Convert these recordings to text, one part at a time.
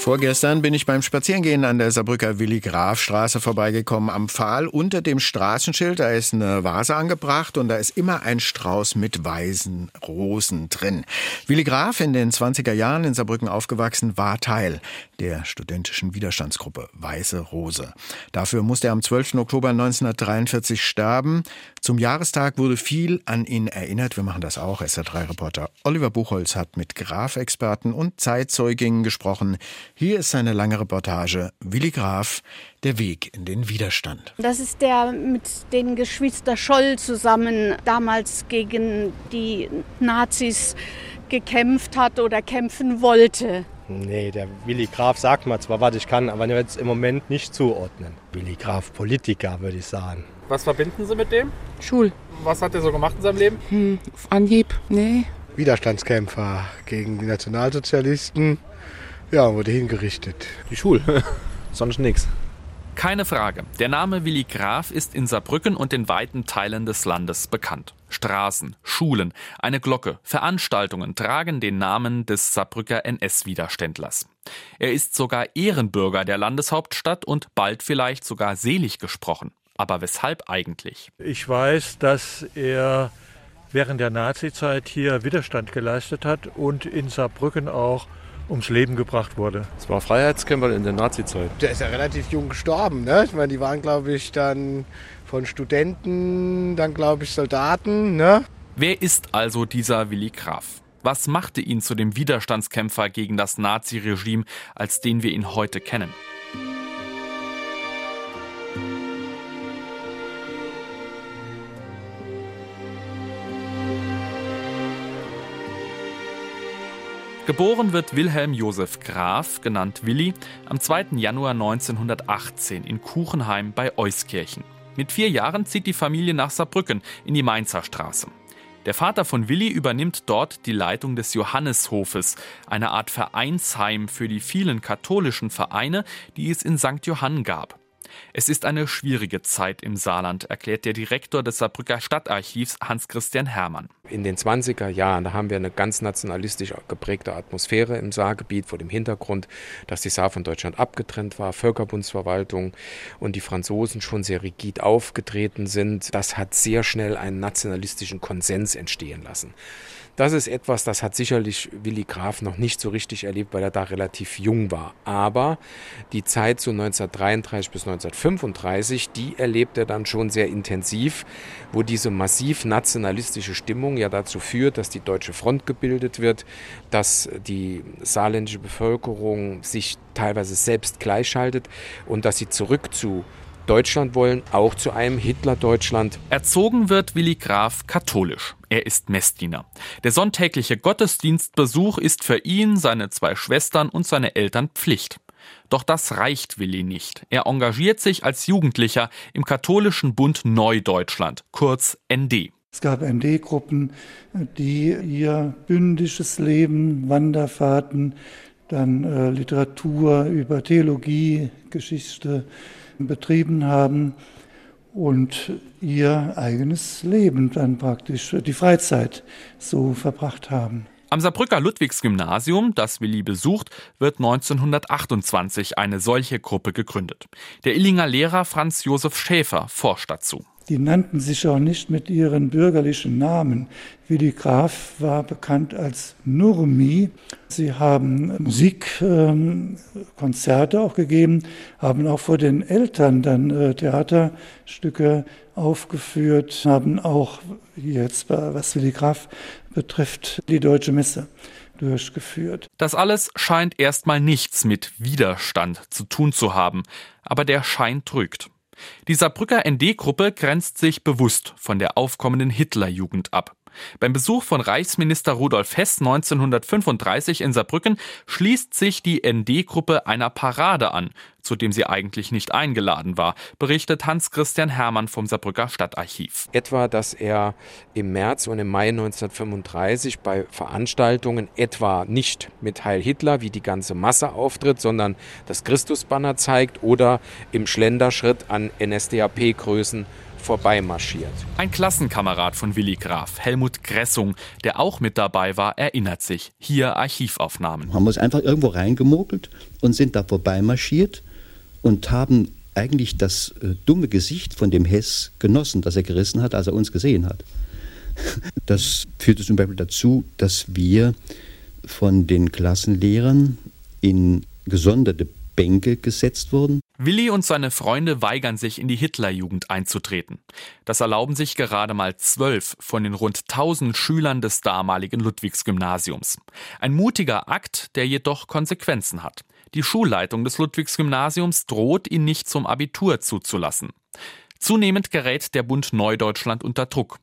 Vorgestern bin ich beim Spazierengehen an der Saarbrücker Willi-Graf-Straße vorbeigekommen. Am Pfahl unter dem Straßenschild, da ist eine Vase angebracht und da ist immer ein Strauß mit weißen Rosen drin. Willi Graf, in den 20er Jahren in Saarbrücken aufgewachsen, war Teil der studentischen Widerstandsgruppe Weiße Rose. Dafür musste er am 12. Oktober 1943 sterben. Zum Jahrestag wurde viel an ihn erinnert. Wir machen das auch. SR3-Reporter Oliver Buchholz hat mit Graf-Experten und Zeitzeuginnen gesprochen. Hier ist seine lange Reportage Willi Graf, der Weg in den Widerstand. Das ist der mit den Geschwister Scholl zusammen damals gegen die Nazis gekämpft hat oder kämpfen wollte. Nee, der Willi Graf sagt mal zwar, was ich kann, aber jetzt im Moment nicht zuordnen. Willi Graf, Politiker, würde ich sagen. Was verbinden Sie mit dem? Schul. Was hat er so gemacht in seinem Leben? Hm, auf Anhieb, nee. Widerstandskämpfer gegen die Nationalsozialisten. Ja, wurde hingerichtet. Die Schule. Sonst nichts. Keine Frage. Der Name Willi Graf ist in Saarbrücken und in weiten Teilen des Landes bekannt. Straßen, Schulen, eine Glocke, Veranstaltungen tragen den Namen des Saarbrücker NS-Widerständlers. Er ist sogar Ehrenbürger der Landeshauptstadt und bald vielleicht sogar selig gesprochen. Aber weshalb eigentlich? Ich weiß, dass er während der Nazizeit hier Widerstand geleistet hat und in Saarbrücken auch ums Leben gebracht wurde. Es war Freiheitskämpfer in der Nazizeit. Der ist ja relativ jung gestorben. Ne? Ich meine, die waren, glaube ich, dann von Studenten, dann, glaube ich, Soldaten. Ne? Wer ist also dieser Willi Graf? Was machte ihn zu dem Widerstandskämpfer gegen das Naziregime, als den wir ihn heute kennen? Geboren wird Wilhelm Josef Graf, genannt Willi, am 2. Januar 1918 in Kuchenheim bei Euskirchen. Mit vier Jahren zieht die Familie nach Saarbrücken in die Mainzer Straße. Der Vater von Willi übernimmt dort die Leitung des Johanneshofes, eine Art Vereinsheim für die vielen katholischen Vereine, die es in St. Johann gab. Es ist eine schwierige Zeit im Saarland, erklärt der Direktor des Saarbrücker Stadtarchivs Hans-Christian Hermann. In den 20er Jahren, da haben wir eine ganz nationalistisch geprägte Atmosphäre im Saargebiet vor dem Hintergrund, dass die Saar von Deutschland abgetrennt war, Völkerbundsverwaltung und die Franzosen schon sehr rigid aufgetreten sind. Das hat sehr schnell einen nationalistischen Konsens entstehen lassen. Das ist etwas, das hat sicherlich Willy Graf noch nicht so richtig erlebt, weil er da relativ jung war. Aber die Zeit so 1933 bis 1935, die erlebt er dann schon sehr intensiv, wo diese massiv nationalistische Stimmung ja dazu führt, dass die Deutsche Front gebildet wird, dass die saarländische Bevölkerung sich teilweise selbst gleichschaltet und dass sie zurück zu Deutschland wollen, auch zu einem Hitler-Deutschland. Erzogen wird Willi Graf katholisch. Er ist Messdiener. Der sonntägliche Gottesdienstbesuch ist für ihn, seine zwei Schwestern und seine Eltern Pflicht. Doch das reicht Willi nicht. Er engagiert sich als Jugendlicher im katholischen Bund Neudeutschland, kurz ND. Es gab ND-Gruppen, die ihr bündisches Leben, Wanderfahrten, dann äh, Literatur über Theologie, Geschichte, betrieben haben und ihr eigenes Leben dann praktisch, die Freizeit so verbracht haben. Am Saarbrücker Ludwigsgymnasium, das Willi besucht, wird 1928 eine solche Gruppe gegründet. Der Illinger Lehrer Franz Josef Schäfer forscht dazu. Die nannten sich auch nicht mit ihren bürgerlichen Namen. Willi Graf war bekannt als Nurmi. Sie haben Musikkonzerte ähm, auch gegeben, haben auch vor den Eltern dann äh, Theaterstücke aufgeführt, haben auch jetzt, was Willi Graf betrifft, die Deutsche Messe durchgeführt. Das alles scheint erstmal nichts mit Widerstand zu tun zu haben, aber der Schein trügt. Die Saarbrücker ND-Gruppe grenzt sich bewusst von der aufkommenden Hitlerjugend ab. Beim Besuch von Reichsminister Rudolf Hess 1935 in Saarbrücken schließt sich die ND-Gruppe einer Parade an, zu dem sie eigentlich nicht eingeladen war, berichtet Hans-Christian Hermann vom Saarbrücker Stadtarchiv. Etwa, dass er im März und im Mai 1935 bei Veranstaltungen etwa nicht mit Heil Hitler wie die ganze Masse auftritt, sondern das Christusbanner zeigt oder im Schlenderschritt an NSDAP-Größen vorbeimarschiert. Ein Klassenkamerad von Willi Graf, Helmut Gressung, der auch mit dabei war, erinnert sich. Hier Archivaufnahmen. Haben wir uns einfach irgendwo reingemogelt und sind da vorbeimarschiert und haben eigentlich das äh, dumme Gesicht von dem Hess genossen, das er gerissen hat, als er uns gesehen hat. Das führte zum Beispiel dazu, dass wir von den Klassenlehrern in gesonderte Bänke gesetzt wurden. Willi und seine Freunde weigern sich, in die Hitlerjugend einzutreten. Das erlauben sich gerade mal zwölf von den rund tausend Schülern des damaligen Ludwigsgymnasiums. Ein mutiger Akt, der jedoch Konsequenzen hat. Die Schulleitung des Ludwigsgymnasiums droht, ihn nicht zum Abitur zuzulassen. Zunehmend gerät der Bund Neudeutschland unter Druck.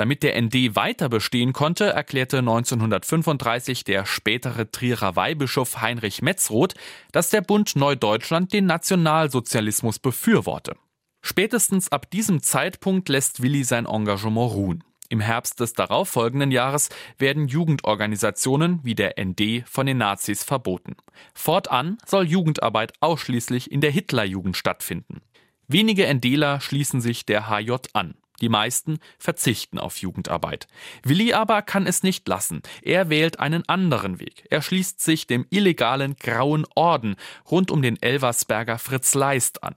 Damit der ND weiter bestehen konnte, erklärte 1935 der spätere Trierer Weihbischof Heinrich Metzroth, dass der Bund Neudeutschland den Nationalsozialismus befürworte. Spätestens ab diesem Zeitpunkt lässt Willi sein Engagement ruhen. Im Herbst des darauffolgenden Jahres werden Jugendorganisationen wie der ND von den Nazis verboten. Fortan soll Jugendarbeit ausschließlich in der Hitlerjugend stattfinden. Wenige NDler schließen sich der HJ an. Die meisten verzichten auf Jugendarbeit. Willi aber kann es nicht lassen. Er wählt einen anderen Weg. Er schließt sich dem illegalen Grauen Orden rund um den Elversberger Fritz Leist an.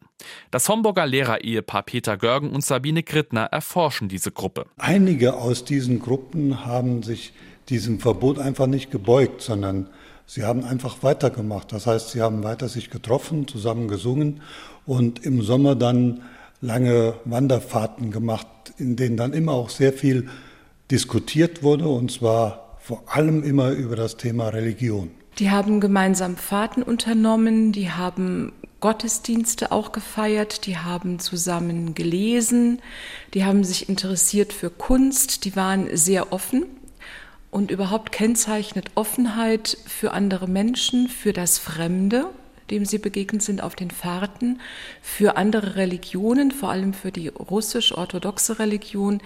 Das Homburger Lehrerehepaar Peter Görgen und Sabine Grittner erforschen diese Gruppe. Einige aus diesen Gruppen haben sich diesem Verbot einfach nicht gebeugt, sondern sie haben einfach weitergemacht. Das heißt, sie haben weiter sich getroffen, zusammen gesungen und im Sommer dann lange Wanderfahrten gemacht, in denen dann immer auch sehr viel diskutiert wurde, und zwar vor allem immer über das Thema Religion. Die haben gemeinsam Fahrten unternommen, die haben Gottesdienste auch gefeiert, die haben zusammen gelesen, die haben sich interessiert für Kunst, die waren sehr offen und überhaupt kennzeichnet Offenheit für andere Menschen, für das Fremde dem sie begegnet sind auf den Fahrten, für andere Religionen, vor allem für die russisch-orthodoxe Religion.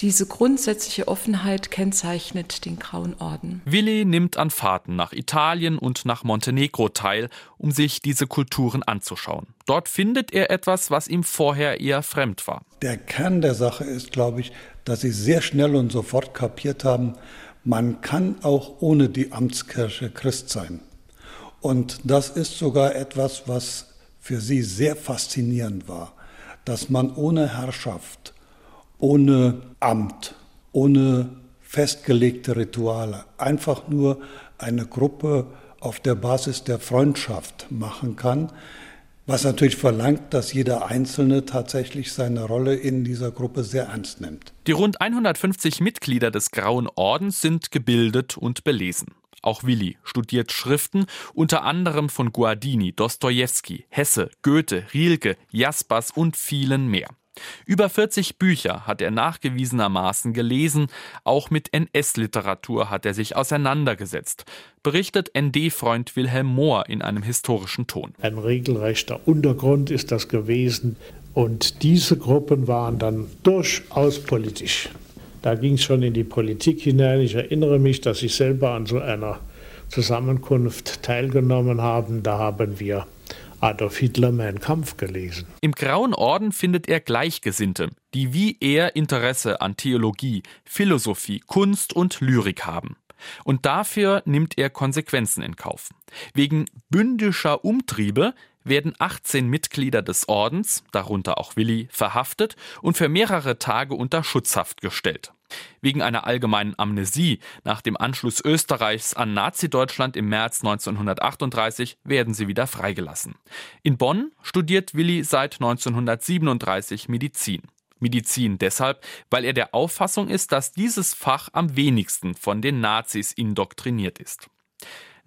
Diese grundsätzliche Offenheit kennzeichnet den Grauen Orden. Willi nimmt an Fahrten nach Italien und nach Montenegro teil, um sich diese Kulturen anzuschauen. Dort findet er etwas, was ihm vorher eher fremd war. Der Kern der Sache ist, glaube ich, dass sie sehr schnell und sofort kapiert haben, man kann auch ohne die Amtskirche Christ sein. Und das ist sogar etwas, was für sie sehr faszinierend war, dass man ohne Herrschaft, ohne Amt, ohne festgelegte Rituale einfach nur eine Gruppe auf der Basis der Freundschaft machen kann, was natürlich verlangt, dass jeder Einzelne tatsächlich seine Rolle in dieser Gruppe sehr ernst nimmt. Die rund 150 Mitglieder des Grauen Ordens sind gebildet und belesen. Auch Willi studiert Schriften unter anderem von Guardini, Dostojewski, Hesse, Goethe, Rilke, Jaspers und vielen mehr. Über 40 Bücher hat er nachgewiesenermaßen gelesen, auch mit NS-Literatur hat er sich auseinandergesetzt, berichtet ND-Freund Wilhelm Mohr in einem historischen Ton. Ein regelrechter Untergrund ist das gewesen und diese Gruppen waren dann durchaus politisch. Da ging es schon in die Politik hinein. Ich erinnere mich, dass ich selber an so einer Zusammenkunft teilgenommen habe. Da haben wir Adolf Hitler Mein Kampf gelesen. Im Grauen Orden findet er Gleichgesinnte, die wie er Interesse an Theologie, Philosophie, Kunst und Lyrik haben. Und dafür nimmt er Konsequenzen in Kauf. Wegen bündischer Umtriebe werden 18 Mitglieder des Ordens, darunter auch Willi, verhaftet und für mehrere Tage unter Schutzhaft gestellt. Wegen einer allgemeinen Amnesie nach dem Anschluss Österreichs an Nazi-Deutschland im März 1938 werden sie wieder freigelassen. In Bonn studiert Willi seit 1937 Medizin. Medizin deshalb, weil er der Auffassung ist, dass dieses Fach am wenigsten von den Nazis indoktriniert ist.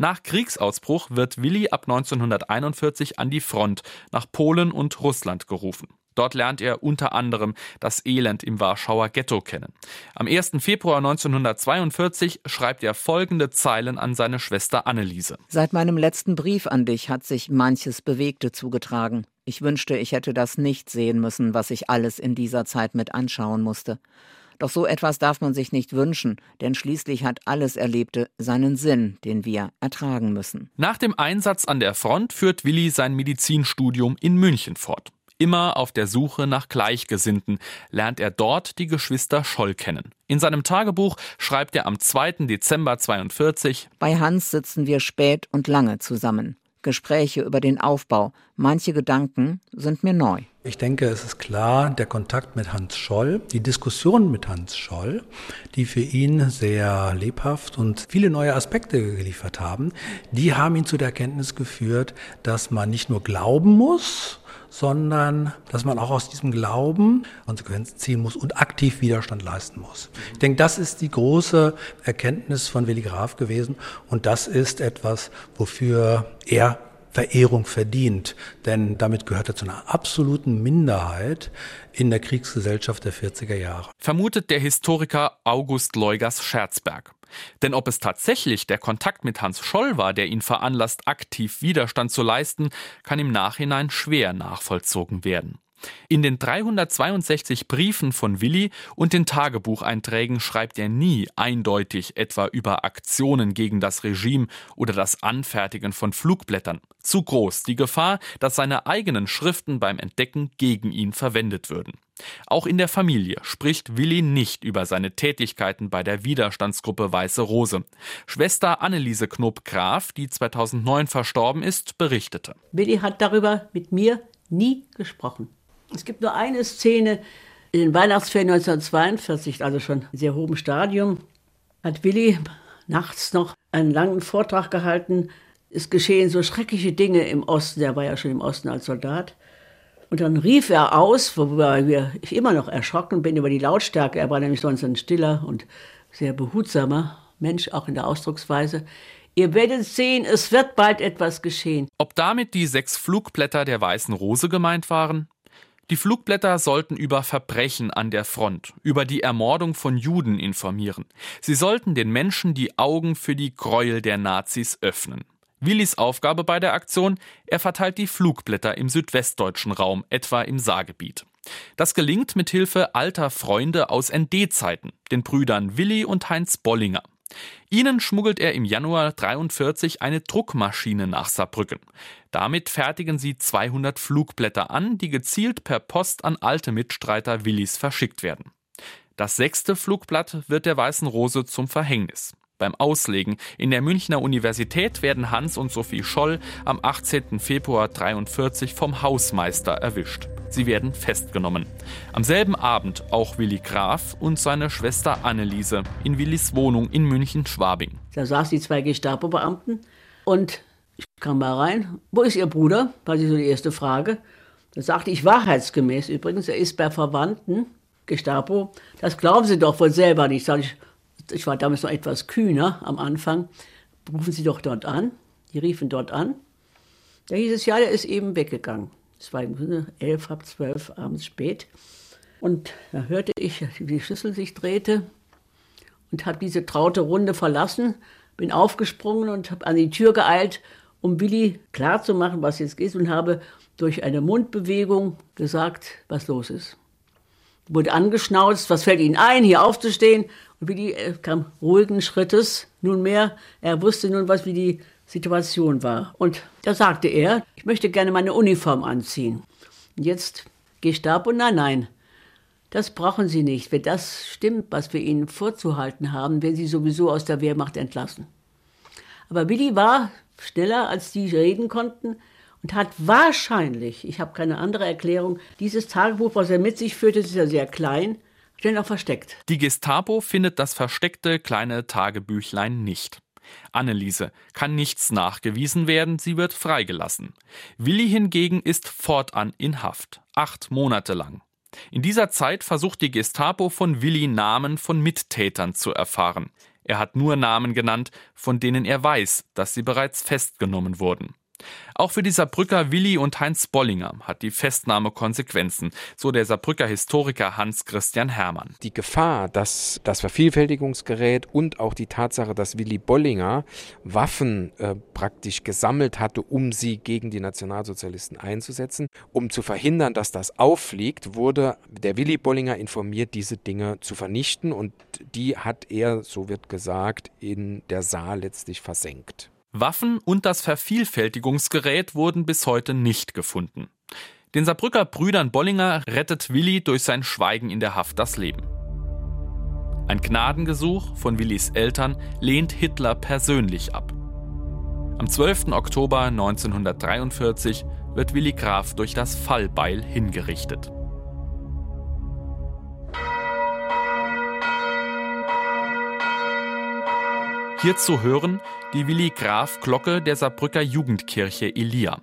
Nach Kriegsausbruch wird Willi ab 1941 an die Front nach Polen und Russland gerufen. Dort lernt er unter anderem das Elend im Warschauer Ghetto kennen. Am 1. Februar 1942 schreibt er folgende Zeilen an seine Schwester Anneliese. Seit meinem letzten Brief an dich hat sich manches Bewegte zugetragen. Ich wünschte, ich hätte das nicht sehen müssen, was ich alles in dieser Zeit mit anschauen musste. Doch so etwas darf man sich nicht wünschen, denn schließlich hat alles Erlebte seinen Sinn, den wir ertragen müssen. Nach dem Einsatz an der Front führt Willi sein Medizinstudium in München fort. Immer auf der Suche nach Gleichgesinnten lernt er dort die Geschwister Scholl kennen. In seinem Tagebuch schreibt er am 2. Dezember 42 Bei Hans sitzen wir spät und lange zusammen. Gespräche über den Aufbau, manche Gedanken sind mir neu. Ich denke, es ist klar, der Kontakt mit Hans Scholl, die Diskussion mit Hans Scholl, die für ihn sehr lebhaft und viele neue Aspekte geliefert haben, die haben ihn zu der Erkenntnis geführt, dass man nicht nur glauben muss, sondern dass man auch aus diesem Glauben Konsequenzen ziehen muss und aktiv Widerstand leisten muss. Ich denke, das ist die große Erkenntnis von Willi Graf gewesen und das ist etwas, wofür er Verehrung verdient, denn damit gehört er zu einer absoluten Minderheit in der Kriegsgesellschaft der 40er Jahre. Vermutet der Historiker August Leugers Scherzberg. Denn ob es tatsächlich der Kontakt mit Hans Scholl war, der ihn veranlasst, aktiv Widerstand zu leisten, kann im Nachhinein schwer nachvollzogen werden. In den 362 Briefen von Willi und den Tagebucheinträgen schreibt er nie eindeutig etwa über Aktionen gegen das Regime oder das Anfertigen von Flugblättern. Zu groß die Gefahr, dass seine eigenen Schriften beim Entdecken gegen ihn verwendet würden. Auch in der Familie spricht Willi nicht über seine Tätigkeiten bei der Widerstandsgruppe Weiße Rose. Schwester Anneliese Knob-Graf, die 2009 verstorben ist, berichtete. Willi hat darüber mit mir nie gesprochen. Es gibt nur eine Szene in den Weihnachtsferien 1942, also schon in sehr hohem Stadium, hat Willi nachts noch einen langen Vortrag gehalten. Es geschehen so schreckliche Dinge im Osten, er war ja schon im Osten als Soldat. Und dann rief er aus, worüber ich immer noch erschrocken bin über die Lautstärke. Er war nämlich sonst ein stiller und sehr behutsamer Mensch, auch in der Ausdrucksweise. Ihr werdet sehen, es wird bald etwas geschehen. Ob damit die sechs Flugblätter der Weißen Rose gemeint waren? Die Flugblätter sollten über Verbrechen an der Front, über die Ermordung von Juden informieren. Sie sollten den Menschen die Augen für die Gräuel der Nazis öffnen. Willis Aufgabe bei der Aktion, er verteilt die Flugblätter im südwestdeutschen Raum, etwa im Saargebiet. Das gelingt mit Hilfe alter Freunde aus ND-Zeiten, den Brüdern Willi und Heinz Bollinger. Ihnen schmuggelt er im Januar 43 eine Druckmaschine nach Saarbrücken. Damit fertigen sie 200 Flugblätter an, die gezielt per Post an alte Mitstreiter Willis verschickt werden. Das sechste Flugblatt wird der Weißen Rose zum Verhängnis. Beim Auslegen in der Münchner Universität werden Hans und Sophie Scholl am 18. Februar 43 vom Hausmeister erwischt. Sie werden festgenommen. Am selben Abend auch Willi Graf und seine Schwester Anneliese in Willis Wohnung in München-Schwabing. Da saßen die zwei Gestapo-Beamten und ich kam mal rein. Wo ist Ihr Bruder? War so die erste Frage. Da sagte ich wahrheitsgemäß übrigens, er ist bei Verwandten, Gestapo. Das glauben Sie doch wohl selber nicht. Sag ich, ich war damals noch etwas kühner am Anfang. Rufen Sie doch dort an. Die riefen dort an. Da hieß es, ja, der ist eben weggegangen. Es war elf, halb zwölf abends spät. Und da hörte ich, wie die Schüssel sich drehte und habe diese traute Runde verlassen, bin aufgesprungen und habe an die Tür geeilt, um Willi klarzumachen, was jetzt ist und habe durch eine Mundbewegung gesagt, was los ist. Wurde angeschnauzt, was fällt Ihnen ein, hier aufzustehen? Willi äh, kam ruhigen Schrittes nunmehr. Er wusste nun, was wie die Situation war. Und da sagte er, ich möchte gerne meine Uniform anziehen. Und jetzt Gestapo, nein, nein, das brauchen Sie nicht. Wenn das stimmt, was wir Ihnen vorzuhalten haben, werden Sie sowieso aus der Wehrmacht entlassen. Aber Willi war schneller, als die reden konnten und hat wahrscheinlich, ich habe keine andere Erklärung, dieses Tagebuch, was er mit sich führte, ist ja sehr klein, schnell auch versteckt. Die Gestapo findet das versteckte kleine Tagebüchlein nicht. Anneliese kann nichts nachgewiesen werden, sie wird freigelassen. Willi hingegen ist fortan in Haft, acht Monate lang. In dieser Zeit versucht die Gestapo von Willi Namen von Mittätern zu erfahren. Er hat nur Namen genannt, von denen er weiß, dass sie bereits festgenommen wurden. Auch für die Saarbrücker Willi und Heinz Bollinger hat die Festnahme Konsequenzen, so der Saarbrücker Historiker Hans-Christian Hermann. Die Gefahr, dass das Vervielfältigungsgerät und auch die Tatsache, dass Willi Bollinger Waffen äh, praktisch gesammelt hatte, um sie gegen die Nationalsozialisten einzusetzen, um zu verhindern, dass das auffliegt, wurde der Willi Bollinger informiert, diese Dinge zu vernichten und die hat er, so wird gesagt, in der Saar letztlich versenkt. Waffen und das Vervielfältigungsgerät wurden bis heute nicht gefunden. Den Saarbrücker Brüdern Bollinger rettet Willi durch sein Schweigen in der Haft das Leben. Ein Gnadengesuch von Willis Eltern lehnt Hitler persönlich ab. Am 12. Oktober 1943 wird Willi Graf durch das Fallbeil hingerichtet. Hier zu hören die Willi Graf Glocke der Saarbrücker Jugendkirche Elia.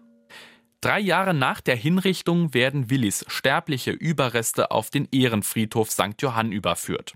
Drei Jahre nach der Hinrichtung werden Willis sterbliche Überreste auf den Ehrenfriedhof St. Johann überführt.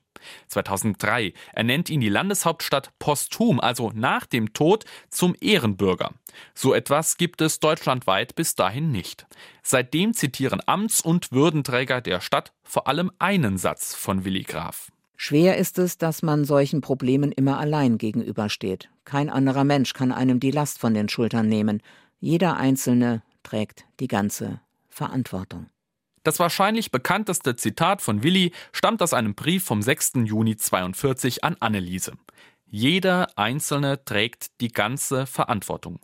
2003 ernennt ihn die Landeshauptstadt posthum, also nach dem Tod, zum Ehrenbürger. So etwas gibt es deutschlandweit bis dahin nicht. Seitdem zitieren Amts- und Würdenträger der Stadt vor allem einen Satz von Willi Graf. Schwer ist es, dass man solchen Problemen immer allein gegenübersteht. Kein anderer Mensch kann einem die Last von den Schultern nehmen. Jeder Einzelne trägt die ganze Verantwortung. Das wahrscheinlich bekannteste Zitat von Willi stammt aus einem Brief vom 6. Juni 42 an Anneliese. Jeder Einzelne trägt die ganze Verantwortung.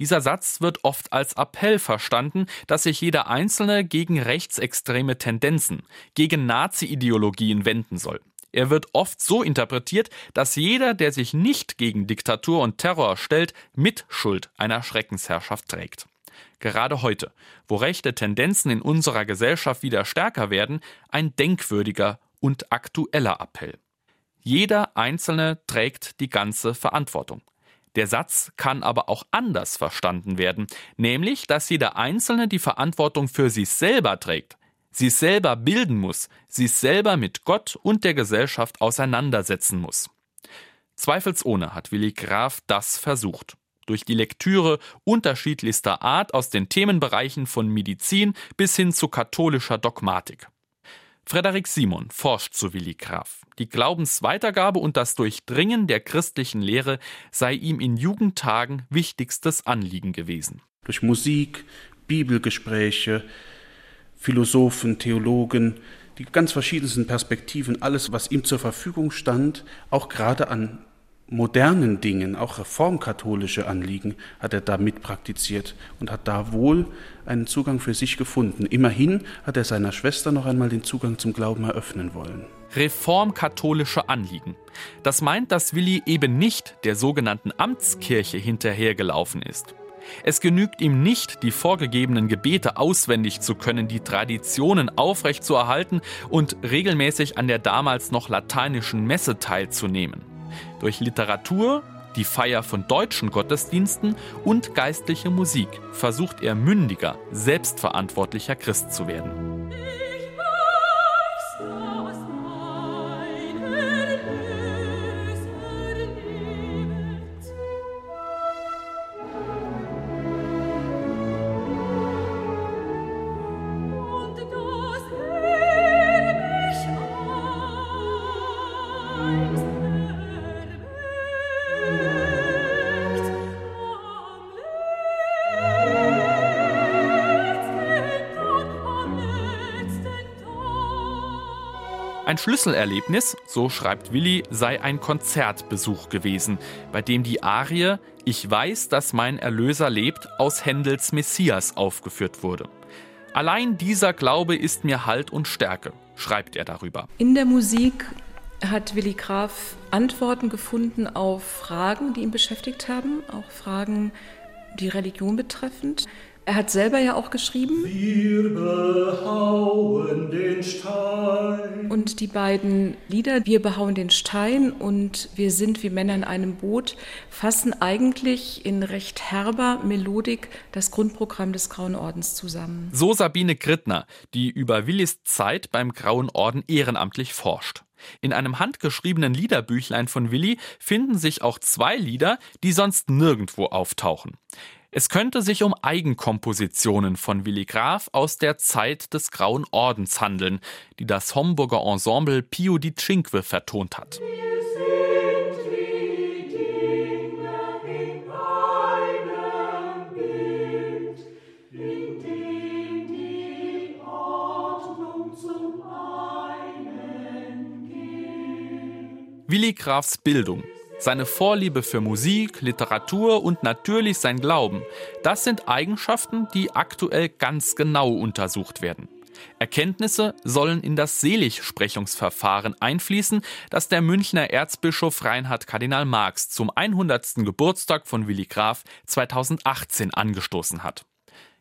Dieser Satz wird oft als Appell verstanden, dass sich jeder Einzelne gegen rechtsextreme Tendenzen, gegen Nazi-Ideologien wenden soll. Er wird oft so interpretiert, dass jeder, der sich nicht gegen Diktatur und Terror stellt, Mitschuld einer Schreckensherrschaft trägt. Gerade heute, wo rechte Tendenzen in unserer Gesellschaft wieder stärker werden, ein denkwürdiger und aktueller Appell. Jeder Einzelne trägt die ganze Verantwortung. Der Satz kann aber auch anders verstanden werden, nämlich, dass jeder Einzelne die Verantwortung für sich selber trägt, sich selber bilden muss, sich selber mit Gott und der Gesellschaft auseinandersetzen muss. Zweifelsohne hat Willi Graf das versucht durch die Lektüre unterschiedlichster Art aus den Themenbereichen von Medizin bis hin zu katholischer Dogmatik. Frederik Simon forscht zu Willi Graf. Die Glaubensweitergabe und das Durchdringen der christlichen Lehre sei ihm in Jugendtagen wichtigstes Anliegen gewesen. Durch Musik, Bibelgespräche, Philosophen, Theologen, die ganz verschiedensten Perspektiven, alles, was ihm zur Verfügung stand, auch gerade an modernen Dingen, auch reformkatholische Anliegen, hat er da mitpraktiziert und hat da wohl einen Zugang für sich gefunden. Immerhin hat er seiner Schwester noch einmal den Zugang zum Glauben eröffnen wollen. Reformkatholische Anliegen. Das meint, dass Willi eben nicht der sogenannten Amtskirche hinterhergelaufen ist. Es genügt ihm nicht, die vorgegebenen Gebete auswendig zu können, die Traditionen aufrechtzuerhalten und regelmäßig an der damals noch lateinischen Messe teilzunehmen. Durch Literatur, die Feier von deutschen Gottesdiensten und geistliche Musik versucht er mündiger, selbstverantwortlicher Christ zu werden. Ein Schlüsselerlebnis, so schreibt Willi, sei ein Konzertbesuch gewesen, bei dem die Arie Ich weiß, dass mein Erlöser lebt aus Händels Messias aufgeführt wurde. Allein dieser Glaube ist mir Halt und Stärke, schreibt er darüber. In der Musik hat Willi Graf Antworten gefunden auf Fragen, die ihn beschäftigt haben, auch Fragen, die Religion betreffend. Er hat selber ja auch geschrieben. Wir behauen den Stein. Und die beiden Lieder, Wir behauen den Stein und Wir sind wie Männer in einem Boot, fassen eigentlich in recht herber Melodik das Grundprogramm des Grauen Ordens zusammen. So Sabine Grittner, die über Willis Zeit beim Grauen Orden ehrenamtlich forscht. In einem handgeschriebenen Liederbüchlein von Willi finden sich auch zwei Lieder, die sonst nirgendwo auftauchen. Es könnte sich um Eigenkompositionen von Willi Graf aus der Zeit des Grauen Ordens handeln, die das Homburger Ensemble Pio di Cinque vertont hat. Willi Grafs Bildung, seine Vorliebe für Musik, Literatur und natürlich sein Glauben, das sind Eigenschaften, die aktuell ganz genau untersucht werden. Erkenntnisse sollen in das Seligsprechungsverfahren einfließen, das der Münchner Erzbischof Reinhard Kardinal Marx zum 100. Geburtstag von Willi Graf 2018 angestoßen hat.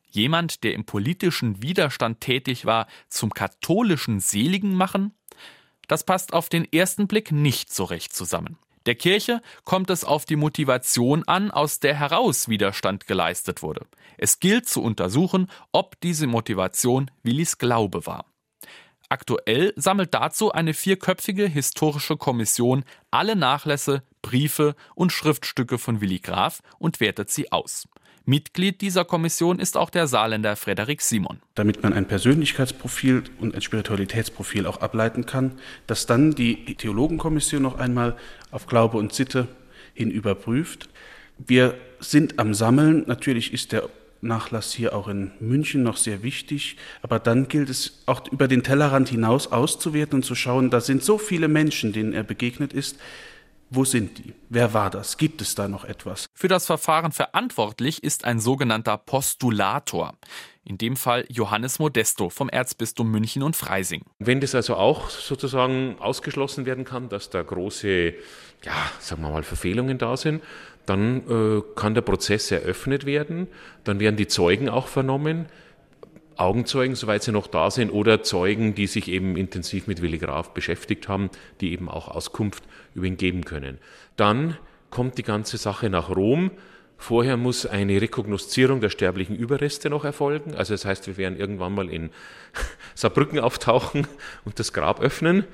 Jemand, der im politischen Widerstand tätig war, zum katholischen Seligen machen? Das passt auf den ersten Blick nicht so recht zusammen. Der Kirche kommt es auf die Motivation an, aus der heraus Widerstand geleistet wurde. Es gilt zu untersuchen, ob diese Motivation Willis Glaube war. Aktuell sammelt dazu eine vierköpfige historische Kommission alle Nachlässe, Briefe und Schriftstücke von Willi Graf und wertet sie aus. Mitglied dieser Kommission ist auch der Saarländer Frederik Simon. Damit man ein Persönlichkeitsprofil und ein Spiritualitätsprofil auch ableiten kann, dass dann die Theologenkommission noch einmal auf Glaube und Sitte hin überprüft. Wir sind am Sammeln. Natürlich ist der Nachlass hier auch in München noch sehr wichtig. Aber dann gilt es auch über den Tellerrand hinaus auszuwerten und zu schauen, da sind so viele Menschen, denen er begegnet ist. Wo sind die? Wer war das? Gibt es da noch etwas? Für das Verfahren verantwortlich ist ein sogenannter Postulator. In dem Fall Johannes Modesto vom Erzbistum München und Freising. Wenn das also auch sozusagen ausgeschlossen werden kann, dass da große, ja, sagen wir mal, Verfehlungen da sind, dann äh, kann der Prozess eröffnet werden. Dann werden die Zeugen auch vernommen. Augenzeugen, soweit sie noch da sind, oder Zeugen, die sich eben intensiv mit Willi Graf beschäftigt haben, die eben auch Auskunft über ihn geben können. Dann kommt die ganze Sache nach Rom. Vorher muss eine Rekognoszierung der sterblichen Überreste noch erfolgen. Also das heißt, wir werden irgendwann mal in Saarbrücken auftauchen und das Grab öffnen.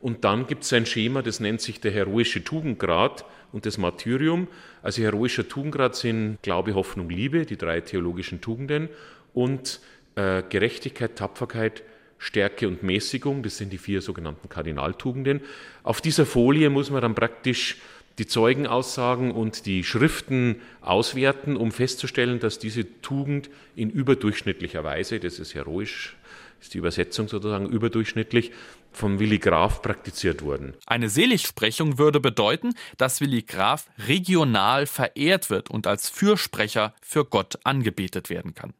Und dann gibt es ein Schema, das nennt sich der heroische Tugendgrad und das Martyrium. Also heroischer Tugendgrad sind Glaube, Hoffnung, Liebe, die drei theologischen Tugenden. Und äh, Gerechtigkeit, Tapferkeit, Stärke und Mäßigung, das sind die vier sogenannten Kardinaltugenden. Auf dieser Folie muss man dann praktisch die Zeugenaussagen und die Schriften auswerten, um festzustellen, dass diese Tugend in überdurchschnittlicher Weise, das ist heroisch, ist die Übersetzung sozusagen überdurchschnittlich, von Willi Graf praktiziert wurden. Eine Seligsprechung würde bedeuten, dass Willi Graf regional verehrt wird und als Fürsprecher für Gott angebetet werden kann.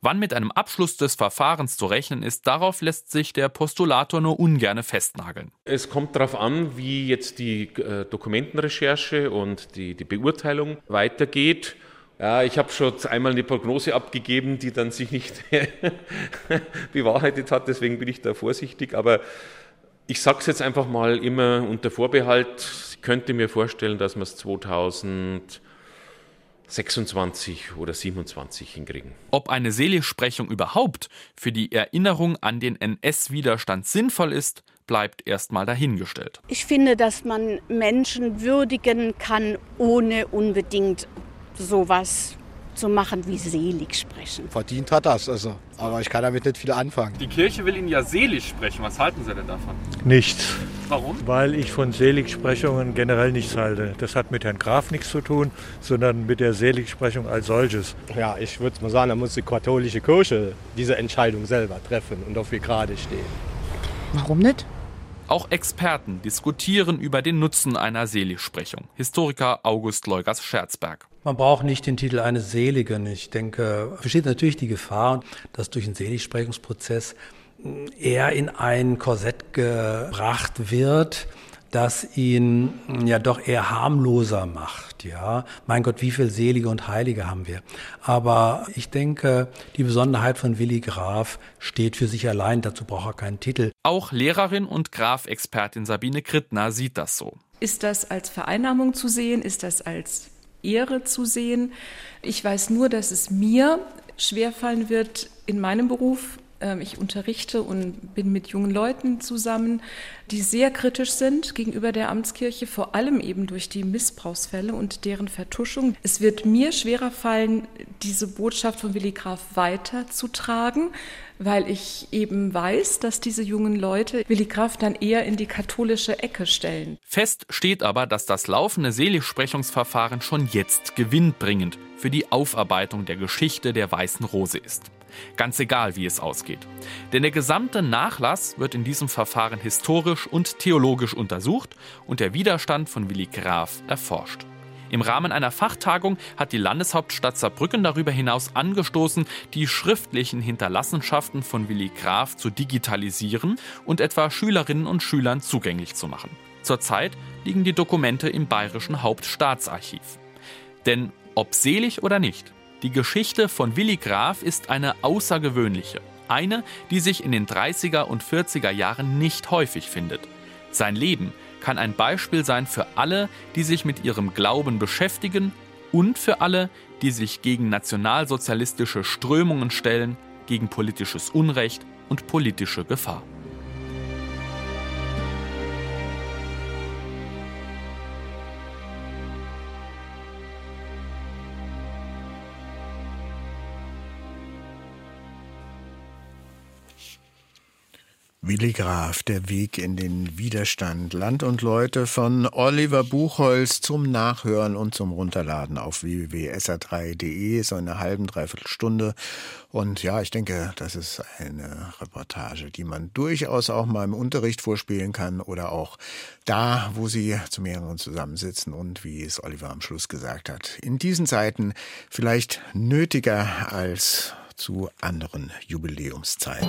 Wann mit einem Abschluss des Verfahrens zu rechnen ist, darauf lässt sich der Postulator nur ungerne festnageln. Es kommt darauf an, wie jetzt die äh, Dokumentenrecherche und die, die Beurteilung weitergeht. Ja, ich habe schon einmal eine Prognose abgegeben, die dann sich nicht bewahrheitet hat, deswegen bin ich da vorsichtig. Aber ich sage es jetzt einfach mal immer unter Vorbehalt. Ich könnte mir vorstellen, dass wir es 2000 26 oder 27 hinkriegen. Ob eine Seligsprechung überhaupt für die Erinnerung an den NS-Widerstand sinnvoll ist, bleibt erstmal dahingestellt. Ich finde, dass man Menschen würdigen kann, ohne unbedingt sowas zu machen wie selig sprechen. Verdient hat das, also. Aber ich kann damit nicht viel anfangen. Die Kirche will ihn ja selig sprechen. Was halten Sie denn davon? Nichts. Warum? Weil ich von Seligsprechungen generell nichts halte. Das hat mit Herrn Graf nichts zu tun, sondern mit der Seligsprechung als solches. Ja, ich würde mal sagen, da muss die katholische Kirche diese Entscheidung selber treffen und auf wie gerade stehen. Warum nicht? Auch Experten diskutieren über den Nutzen einer Seligsprechung. Historiker August Leugers-Scherzberg. Man braucht nicht den Titel eines Seligen. Ich denke, besteht natürlich die Gefahr, dass durch einen Seligsprechungsprozess er in ein Korsett gebracht wird, das ihn ja doch eher harmloser macht. Ja, mein Gott, wie viel Selige und Heilige haben wir? Aber ich denke, die Besonderheit von Willi Graf steht für sich allein. Dazu braucht er keinen Titel. Auch Lehrerin und Graf-Expertin Sabine Krittner sieht das so. Ist das als Vereinnahmung zu sehen? Ist das als Ehre zu sehen? Ich weiß nur, dass es mir schwerfallen wird, in meinem Beruf ich unterrichte und bin mit jungen Leuten zusammen, die sehr kritisch sind gegenüber der Amtskirche, vor allem eben durch die Missbrauchsfälle und deren Vertuschung. Es wird mir schwerer fallen, diese Botschaft von Willi Graf weiterzutragen, weil ich eben weiß, dass diese jungen Leute Willi Graf dann eher in die katholische Ecke stellen. Fest steht aber, dass das laufende Seligsprechungsverfahren schon jetzt gewinnbringend für die Aufarbeitung der Geschichte der Weißen Rose ist. Ganz egal, wie es ausgeht. Denn der gesamte Nachlass wird in diesem Verfahren historisch und theologisch untersucht und der Widerstand von Willi Graf erforscht. Im Rahmen einer Fachtagung hat die Landeshauptstadt Saarbrücken darüber hinaus angestoßen, die schriftlichen Hinterlassenschaften von Willi Graf zu digitalisieren und etwa Schülerinnen und Schülern zugänglich zu machen. Zurzeit liegen die Dokumente im Bayerischen Hauptstaatsarchiv. Denn ob selig oder nicht, die Geschichte von Willi Graf ist eine außergewöhnliche. Eine, die sich in den 30er und 40er Jahren nicht häufig findet. Sein Leben kann ein Beispiel sein für alle, die sich mit ihrem Glauben beschäftigen und für alle, die sich gegen nationalsozialistische Strömungen stellen, gegen politisches Unrecht und politische Gefahr. Willi Graf, der Weg in den Widerstand. Land und Leute von Oliver Buchholz zum Nachhören und zum Runterladen auf www.sr3.de, so eine halben, dreiviertel Stunde. Und ja, ich denke, das ist eine Reportage, die man durchaus auch mal im Unterricht vorspielen kann oder auch da, wo sie zu mehreren zusammensitzen und wie es Oliver am Schluss gesagt hat. In diesen Zeiten vielleicht nötiger als zu anderen Jubiläumszeiten.